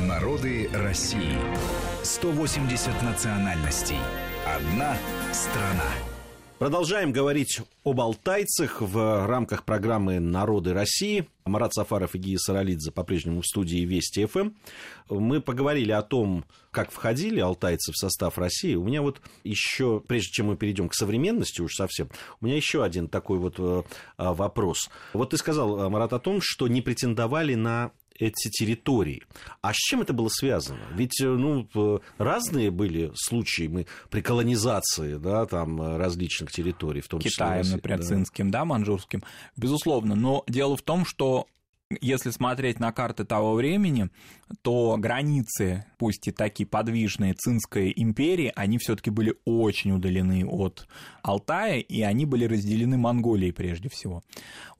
Народы России. 180 национальностей. Одна страна. Продолжаем говорить об алтайцах в рамках программы «Народы России». Марат Сафаров и Гия Саралидзе по-прежнему в студии Вести ФМ. Мы поговорили о том, как входили алтайцы в состав России. У меня вот еще, прежде чем мы перейдем к современности уж совсем, у меня еще один такой вот э, вопрос. Вот ты сказал, Марат, о том, что не претендовали на эти территории. А с чем это было связано? Ведь э, ну, разные были случаи мы, при колонизации да, там, э, различных территорий, в том Китаем, числе... например, да. цинским, да, манжурским. Безусловно. Но дело в том, что если смотреть на карты того времени, то границы, пусть и такие подвижные Цинской империи, они все-таки были очень удалены от Алтая, и они были разделены Монголией прежде всего.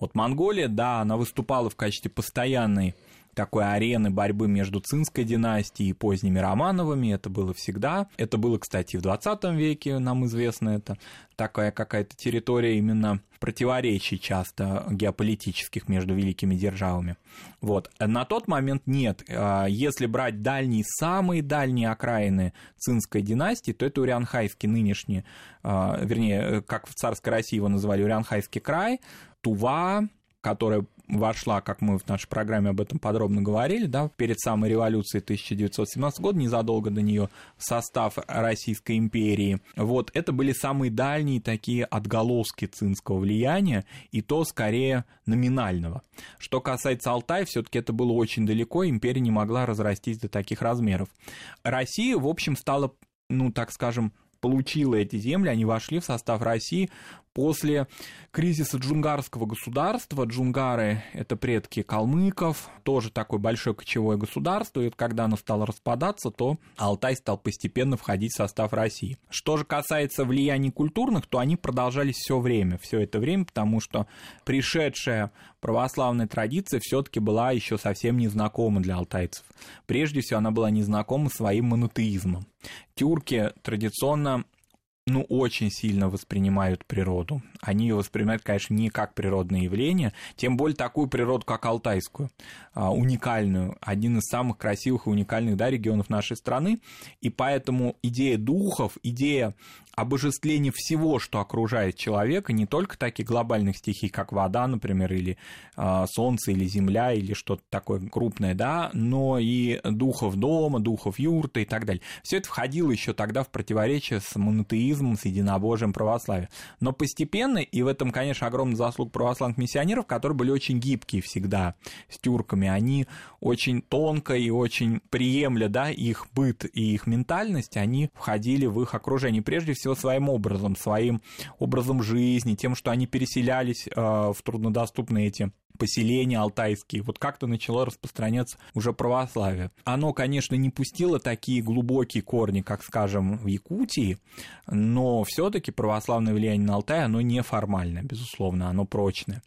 Вот Монголия, да, она выступала в качестве постоянной такой арены борьбы между Цинской династией и поздними Романовыми. Это было всегда. Это было, кстати, в 20 веке, нам известно это. Такая какая-то территория именно противоречий часто геополитических между великими державами. Вот. На тот момент нет. А, если брать дальние, самые дальние окраины Цинской династии, то это Урянхайский нынешний, а, вернее, как в царской России его называли, Урянхайский край, Тува, которая вошла, как мы в нашей программе об этом подробно говорили, да, перед самой революцией 1917 года, незадолго до нее, состав Российской империи. Вот это были самые дальние такие отголоски цинского влияния, и то скорее номинального. Что касается Алтая, все-таки это было очень далеко, империя не могла разрастись до таких размеров. Россия, в общем, стала, ну, так скажем, получила эти земли, они вошли в состав России После кризиса джунгарского государства, джунгары — это предки калмыков, тоже такое большое кочевое государство, и когда оно стало распадаться, то Алтай стал постепенно входить в состав России. Что же касается влияний культурных, то они продолжались все время, все это время, потому что пришедшая православная традиция все-таки была еще совсем незнакома для алтайцев. Прежде всего, она была незнакома своим монотеизмом. Тюрки традиционно ну, очень сильно воспринимают природу. Они ее воспринимают, конечно, не как природное явление, тем более такую природу, как алтайскую, а, уникальную, один из самых красивых и уникальных да, регионов нашей страны. И поэтому идея духов, идея обожествление всего, что окружает человека, не только таких глобальных стихий, как вода, например, или э, солнце, или земля, или что-то такое крупное, да, но и духов дома, духов юрты и так далее. Все это входило еще тогда в противоречие с монотеизмом, с единобожием православия. Но постепенно, и в этом, конечно, огромный заслуг православных миссионеров, которые были очень гибкие всегда с тюрками, они очень тонко и очень приемля, да, их быт и их ментальность, они входили в их окружение. Прежде всего своим образом, своим образом жизни, тем, что они переселялись э, в труднодоступные эти поселения алтайские, вот как-то начало распространяться уже православие. Оно, конечно, не пустило такие глубокие корни, как, скажем, в Якутии, но все таки православное влияние на Алтай, оно неформальное, безусловно, оно прочное.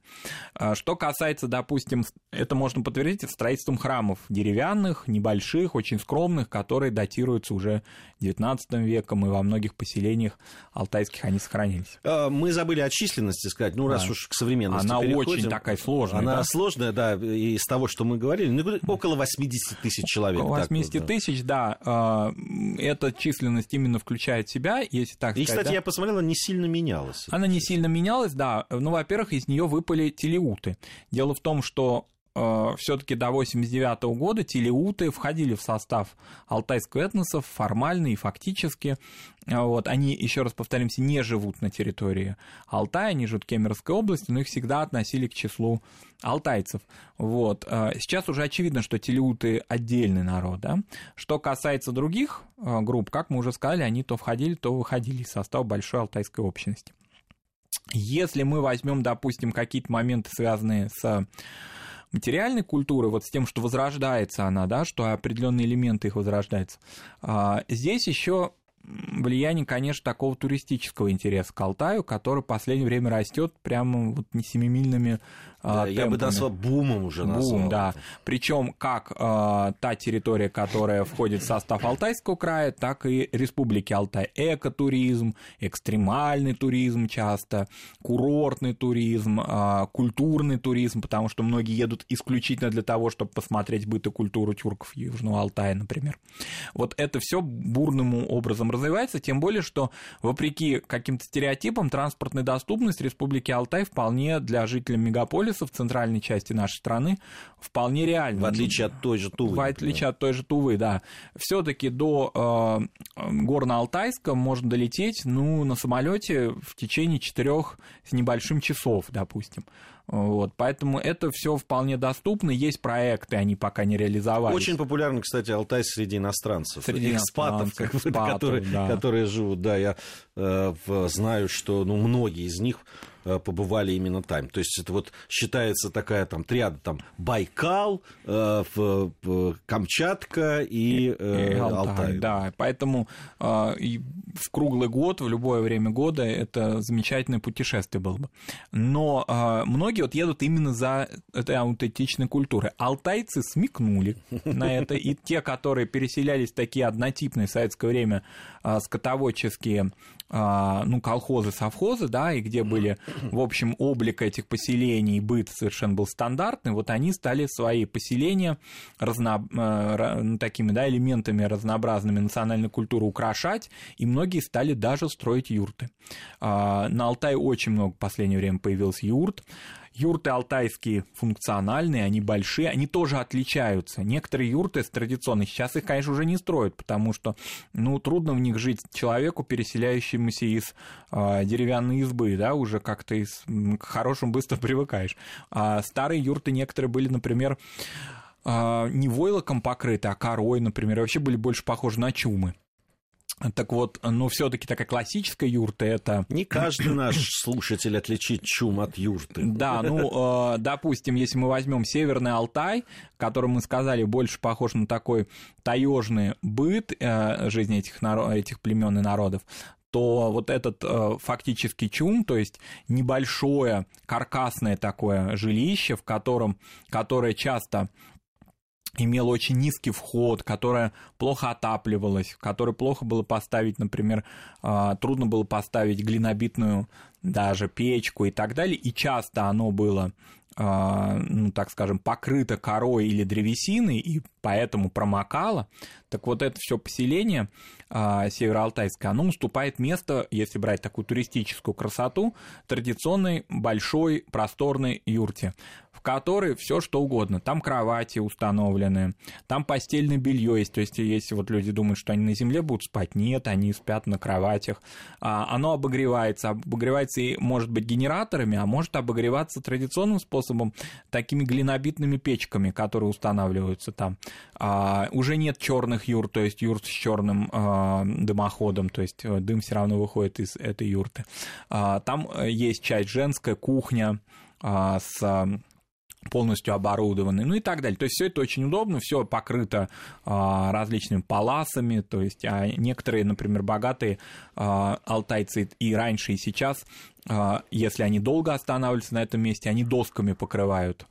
А что касается, допустим, это можно подтвердить строительством храмов деревянных, небольших, очень скромных, которые датируются уже XIX веком, и во многих поселениях алтайских они сохранились. А, мы забыли о численности сказать, ну, раз да. уж к современности Она переходим. очень такая сложная сложная. Она да? сложная, да, из того, что мы говорили, ну, около 80 тысяч человек. Около 80 вот, да. тысяч, да. А, эта численность именно включает себя, если так И, сказать. кстати, да? я посмотрел, она не сильно менялась. Она не сильно менялась, да. Ну, во-первых, из нее выпали телеуты. Дело в том, что все-таки до 89 года телеуты входили в состав алтайского этноса формально и фактически. Э, вот, они, еще раз повторимся, не живут на территории Алтая, они живут в Кемеровской области, но их всегда относили к числу алтайцев. Вот. Э, сейчас уже очевидно, что телеуты отдельный народ. Да? Что касается других групп, как мы уже сказали, они то входили, то выходили из состава большой алтайской общности. Если мы возьмем, допустим, какие-то моменты, связанные с материальной культуры, вот с тем, что возрождается она, да, что определенные элементы их возрождаются, а, здесь еще влияние, конечно, такого туристического интереса к Алтаю, который в последнее время растет прямо вот не семимильными да, темпами. Я бы назвал бумом уже Бум, назвал. да. Причем как э, та территория, которая входит в состав Алтайского края, так и Республики Алтай. Экотуризм, экстремальный туризм часто, курортный туризм, э, культурный туризм, потому что многие едут исключительно для того, чтобы посмотреть быт и культуру тюрков Южного Алтая, например. Вот это все бурным образом развивается, тем более, что вопреки каким-то стереотипам транспортная доступность Республики Алтай вполне для жителей мегаполиса в центральной части нашей страны вполне реально. В отличие от той же Тувы. В отличие от той же Тувы, да. Все-таки до э, Горно-Алтайска можно долететь, ну, на самолете в течение четырех с небольшим часов, допустим. Вот, поэтому это все вполне доступно. Есть проекты, они пока не реализовались. Очень популярны, кстати, Алтай среди иностранцев. Среди экспатов, как бы, экспатов, которые, да. которые живут. Да, я э, знаю, что ну, многие из них побывали именно там. То есть это вот считается такая там триада, там Байкал, э, Камчатка и, э, И Алтай. Да, поэтому э, и в круглый год, в любое время года это замечательное путешествие было бы. Но э, многие вот едут именно за этой аутентичной культурой. Алтайцы смекнули на это, и те, которые переселялись такие однотипные в советское время э, скотоводческие ну, колхозы, совхозы, да, и где были, в общем, облик этих поселений, быт совершенно был стандартный, вот они стали свои поселения разно... э, ну, такими, да, элементами разнообразными национальной культуры украшать, и многие стали даже строить юрты. А, На Алтае очень много в последнее время появилось юрт, Юрты алтайские функциональные, они большие, они тоже отличаются. Некоторые юрты традиционные, сейчас их, конечно, уже не строят, потому что, ну, трудно в них жить человеку, переселяющемуся из а, деревянной избы, да, уже как-то из, к хорошему быстро привыкаешь. А старые юрты некоторые были, например, а, не войлоком покрыты, а корой, например, вообще были больше похожи на чумы. Так вот, ну, все-таки такая классическая юрта это Не каждый наш слушатель отличит чум от юрты. Да, ну, э, допустим, если мы возьмем Северный Алтай, который мы сказали больше похож на такой таежный быт э, жизни этих, наро- этих племен и народов, то вот этот э, фактически чум, то есть небольшое каркасное такое жилище, в котором, которое часто имела очень низкий вход, которая плохо отапливалась, которой плохо было поставить, например, а, трудно было поставить глинобитную даже печку и так далее, и часто оно было а, ну, так скажем, покрыто корой или древесиной, и поэтому промокало, так вот это все поселение а, североалтайское, оно уступает место, если брать такую туристическую красоту, традиционной большой просторной юрте, которой все что угодно. Там кровати установлены, там постельное белье есть. То есть, если вот люди думают, что они на земле будут спать, нет, они спят на кроватях. А, оно обогревается. Обогревается и может быть генераторами, а может обогреваться традиционным способом, такими глинобитными печками, которые устанавливаются там. А, уже нет черных юрт, то есть юрт с черным а, дымоходом, то есть э, дым все равно выходит из этой юрты. А, там э, есть часть женская кухня а, с полностью оборудованы, ну и так далее. То есть все это очень удобно, все покрыто а, различными паласами, то есть а некоторые, например, богатые а, алтайцы и раньше, и сейчас, а, если они долго останавливаются на этом месте, они досками покрывают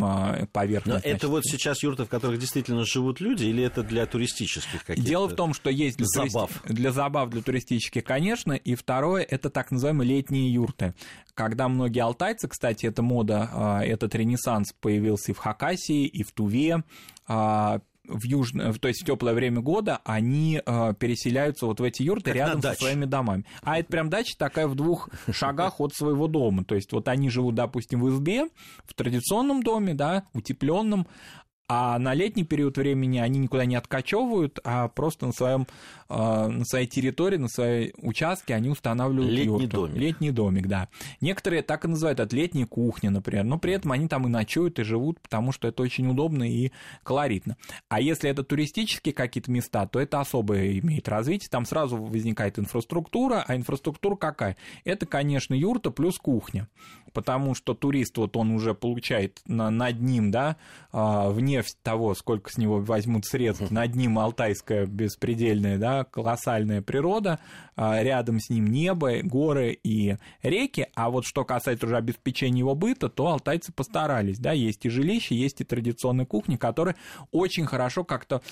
а, Но поверхность. это значит. вот сейчас юрты, в которых действительно живут люди, или это для туристических каких-то? Дело в том, что есть для, забав. для забав, для туристических, конечно, и второе, это так называемые летние юрты. Когда многие алтайцы, кстати, эта мода, а, этот ренессанс появился и в Хакасии, и в Туве, а, в южное, то есть в теплое время года, они а, переселяются вот в эти юрты Как рядом со своими домами. А это прям дача такая в двух шагах от своего дома. То есть вот они живут, допустим, в избе, в традиционном доме, да, утепленном, а на летний период времени они никуда не откачевывают, а просто на, своем, э, на своей территории, на своей участке они устанавливают Летний юрту. домик. Летний домик, да. Некоторые так и называют, это летняя кухня, например, но при этом они там и ночуют, и живут, потому что это очень удобно и колоритно. А если это туристические какие-то места, то это особое имеет развитие, там сразу возникает инфраструктура, а инфраструктура какая? Это, конечно, юрта плюс кухня, потому что турист, вот он уже получает на- над ним, да, а, вне вне того, сколько с него возьмут средств, над ним алтайская беспредельная, да, колоссальная природа, а, рядом с ним небо, горы и реки, а вот что касается уже обеспечения его быта, то алтайцы постарались, да, есть и жилище, есть и традиционные кухни, которые очень хорошо как-то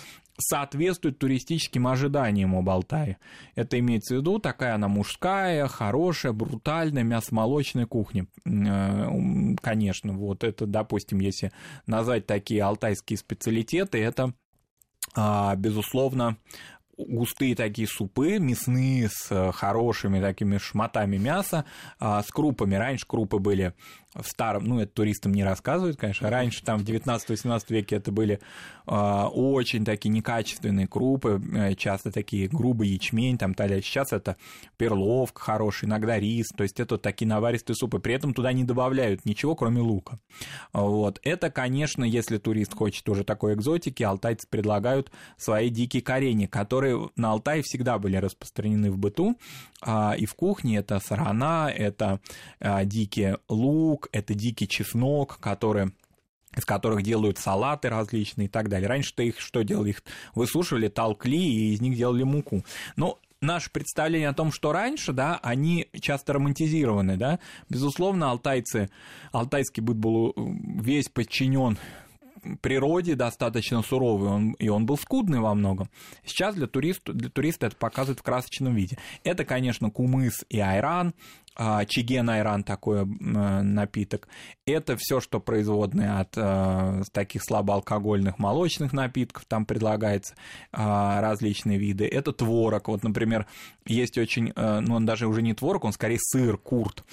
соответствуют туристическим ожиданиям об Алтае. Это имеется в виду такая она мужская, хорошая, брутальная мясомолочная кухня. Э, конечно, вот это, допустим, если назвать такие алтайские специалитеты, это а, безусловно, густые такие супы, мясные, с э, хорошими такими шматами мяса, а, с крупами. Раньше крупы были в старом, ну, это туристам не рассказывают, конечно, раньше там в 19-18 веке это были э, очень такие некачественные крупы, э, часто такие грубый ячмень, там, далее. Сейчас это перловка хороший, иногда рис, то есть это вот такие наваристые супы, при этом туда не добавляют ничего, кроме лука. Вот. Это, конечно, если турист хочет уже такой экзотики, алтайцы предлагают свои дикие корени, которые на Алтае всегда были распространены в быту, э, и в кухне это сарана, это э, дикий лук, это дикий чеснок, который из которых делают салаты различные и так далее. Раньше-то их что делали? Их высушивали, толкли и из них делали муку. Но наше представление о том, что раньше, да, они часто романтизированы, да. Безусловно, алтайцы, алтайский быт был э, весь подчинен природе достаточно суровый, он, и он был скудный во многом. Сейчас для туриста, для туриста это показывает в красочном виде. Это, конечно, кумыс и айран, а, чиген айран такой напиток. Это все, что производное от а, таких слабоалкогольных молочных напитков, там предлагается а, различные виды. Это творог. Вот, например, есть очень, ну, он даже уже не творог, он скорее сыр, курт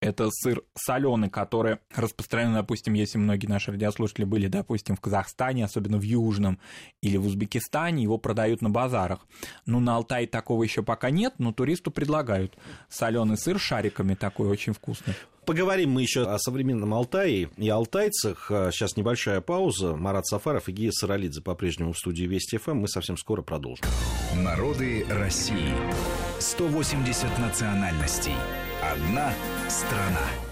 это сыр соленый, который распространен, допустим, если многие наши радиослушатели были, допустим, в Казахстане, особенно в Южном, или в Узбекистане, его продают на базарах. Ну, на Алтае такого еще пока нет, но туристу предлагают соленый сыр шариками такой очень вкусный. Поговорим мы еще о современном Алтае и алтайцах. Сейчас небольшая пауза. Марат Сафаров и Гия Саралидзе по-прежнему в студии Вести ФМ. Мы совсем скоро продолжим. Народы России. 180 национальностей. Одна страна.